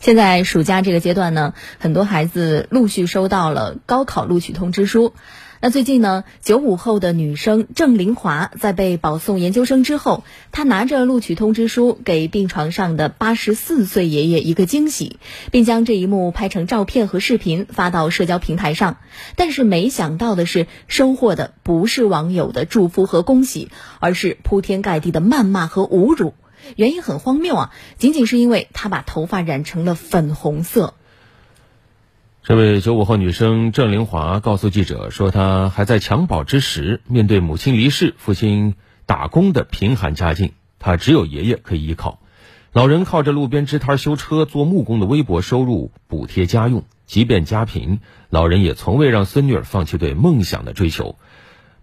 现在暑假这个阶段呢，很多孩子陆续收到了高考录取通知书。那最近呢，九五后的女生郑玲华在被保送研究生之后，她拿着录取通知书给病床上的八十四岁爷爷一个惊喜，并将这一幕拍成照片和视频发到社交平台上。但是没想到的是，收获的不是网友的祝福和恭喜，而是铺天盖地的谩骂和侮辱。原因很荒谬啊，仅仅是因为她把头发染成了粉红色。这位九五后女生郑玲华告诉记者说：“她还在襁褓之时，面对母亲离世、父亲打工的贫寒家境，她只有爷爷可以依靠。老人靠着路边支摊修车、做木工的微薄收入补贴家用。即便家贫，老人也从未让孙女儿放弃对梦想的追求。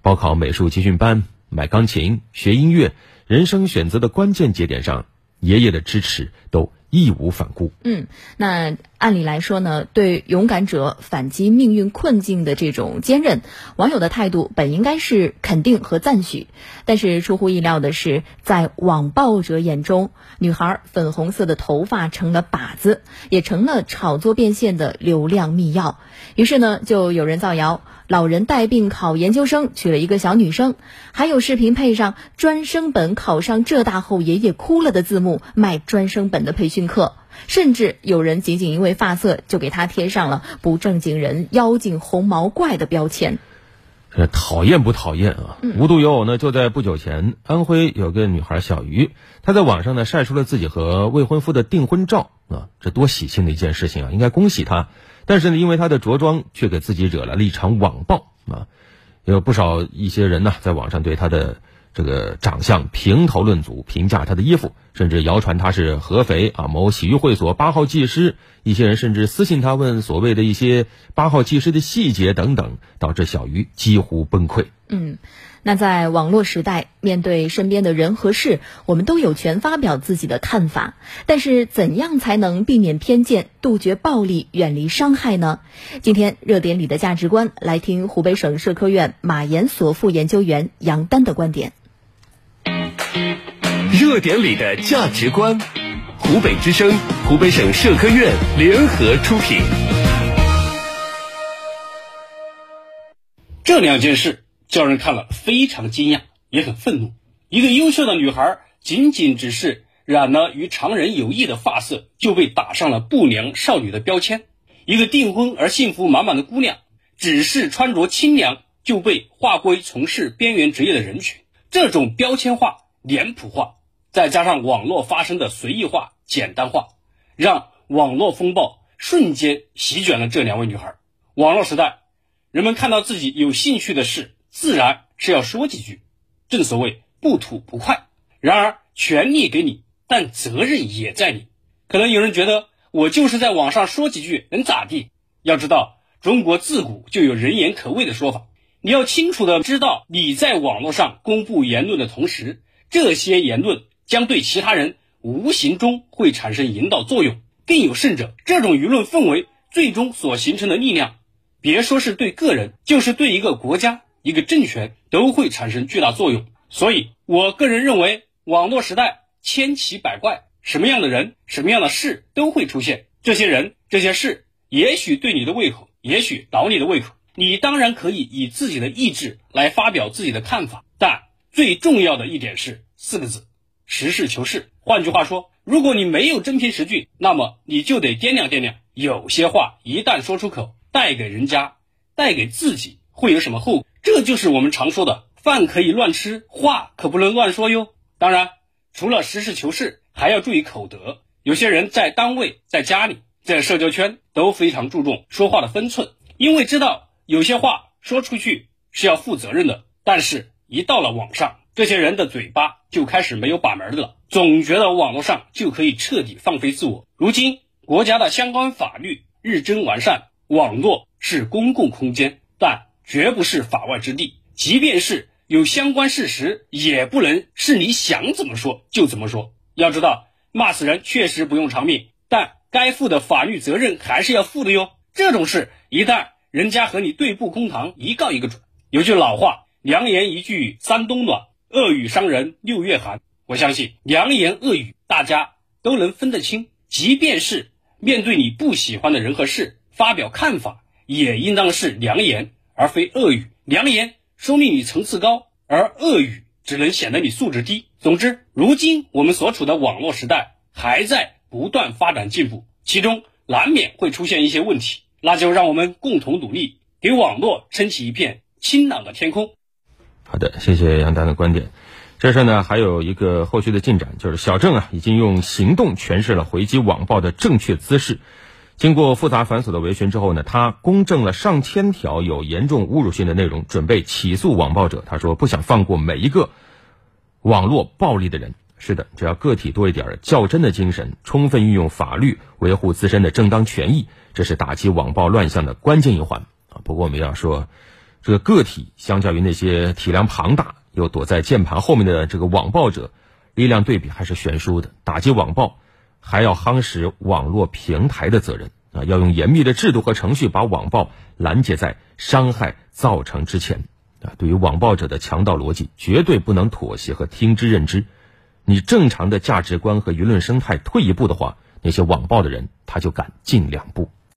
报考美术集训班、买钢琴、学音乐，人生选择的关键节点上，爷爷的支持都。”义无反顾。嗯，那按理来说呢，对勇敢者反击命运困境的这种坚韧，网友的态度本应该是肯定和赞许。但是出乎意料的是，在网暴者眼中，女孩粉红色的头发成了靶子，也成了炒作变现的流量密钥。于是呢，就有人造谣。老人带病考研究生，娶了一个小女生，还有视频配上专升本考上浙大后爷爷哭了的字幕，卖专升本的培训课，甚至有人仅仅因为发色就给他贴上了不正经人、妖精、红毛怪的标签。这讨厌不讨厌啊？无独有偶呢，就在不久前，安徽有个女孩小鱼，她在网上呢晒出了自己和未婚夫的订婚照啊，这多喜庆的一件事情啊，应该恭喜她。但是呢，因为她的着装却给自己惹来了一场网暴啊，有不少一些人呢在网上对她的这个长相评头论足，评价他的衣服，甚至谣传他是合肥啊某洗浴会所八号技师。一些人甚至私信他问所谓的一些八号技师的细节等等，导致小鱼几乎崩溃。嗯。那在网络时代，面对身边的人和事，我们都有权发表自己的看法。但是，怎样才能避免偏见、杜绝暴力、远离伤害呢？今天热点里的价值观，来听湖北省社科院马岩所副研究员杨丹的观点。热点里的价值观，湖北之声、湖北省社科院联合出品。这两件事。叫人看了非常惊讶，也很愤怒。一个优秀的女孩，仅仅只是染了与常人有异的发色，就被打上了不良少女的标签；一个订婚而幸福满满的姑娘，只是穿着清凉，就被划归从事边缘职业的人群。这种标签化、脸谱化，再加上网络发生的随意化、简单化，让网络风暴瞬间席卷了这两位女孩。网络时代，人们看到自己有兴趣的事。自然是要说几句，正所谓不吐不快。然而权利给你，但责任也在你。可能有人觉得我就是在网上说几句能咋地？要知道，中国自古就有人言可畏的说法。你要清楚的知道，你在网络上公布言论的同时，这些言论将对其他人无形中会产生引导作用。更有甚者，这种舆论氛围最终所形成的力量，别说是对个人，就是对一个国家。一个政权都会产生巨大作用，所以我个人认为，网络时代千奇百怪，什么样的人、什么样的事都会出现。这些人、这些事，也许对你的胃口，也许倒你的胃口。你当然可以以自己的意志来发表自己的看法，但最重要的一点是四个字：实事求是。换句话说，如果你没有真凭实据，那么你就得掂量掂量，有些话一旦说出口，带给人家、带给自己会有什么后果。这就是我们常说的饭可以乱吃，话可不能乱说哟。当然，除了实事求是，还要注意口德。有些人在单位、在家里、在社交圈都非常注重说话的分寸，因为知道有些话说出去是要负责任的。但是，一到了网上，这些人的嘴巴就开始没有把门的了，总觉得网络上就可以彻底放飞自我。如今，国家的相关法律日臻完善，网络是公共空间，但。绝不是法外之地，即便是有相关事实，也不能是你想怎么说就怎么说。要知道，骂死人确实不用偿命，但该负的法律责任还是要负的哟。这种事一旦人家和你对簿公堂，一告一个准。有句老话，良言一句三冬暖，恶语伤人六月寒。我相信良言恶语大家都能分得清，即便是。面对你不喜欢的人和事，发表看法也应当是良言，而非恶语。良言说明你层次高，而恶语只能显得你素质低。总之，如今我们所处的网络时代还在不断发展进步，其中难免会出现一些问题，那就让我们共同努力，给网络撑起一片清朗的天空。好的，谢谢杨丹的观点。这事呢还有一个后续的进展，就是小郑啊已经用行动诠释了回击网暴的正确姿势。经过复杂繁琐的维权之后呢，他公证了上千条有严重侮辱性的内容，准备起诉网暴者。他说不想放过每一个网络暴力的人。是的，只要个体多一点较真的精神，充分运用法律维护自身的正当权益，这是打击网暴乱象的关键一环啊。不过我们要说，这个个体相较于那些体量庞大。又躲在键盘后面的这个网暴者，力量对比还是悬殊的。打击网暴，还要夯实网络平台的责任啊！要用严密的制度和程序把网暴拦截在伤害造成之前啊！对于网暴者的强盗逻辑，绝对不能妥协和听之任之。你正常的价值观和舆论生态退一步的话，那些网暴的人他就敢进两步。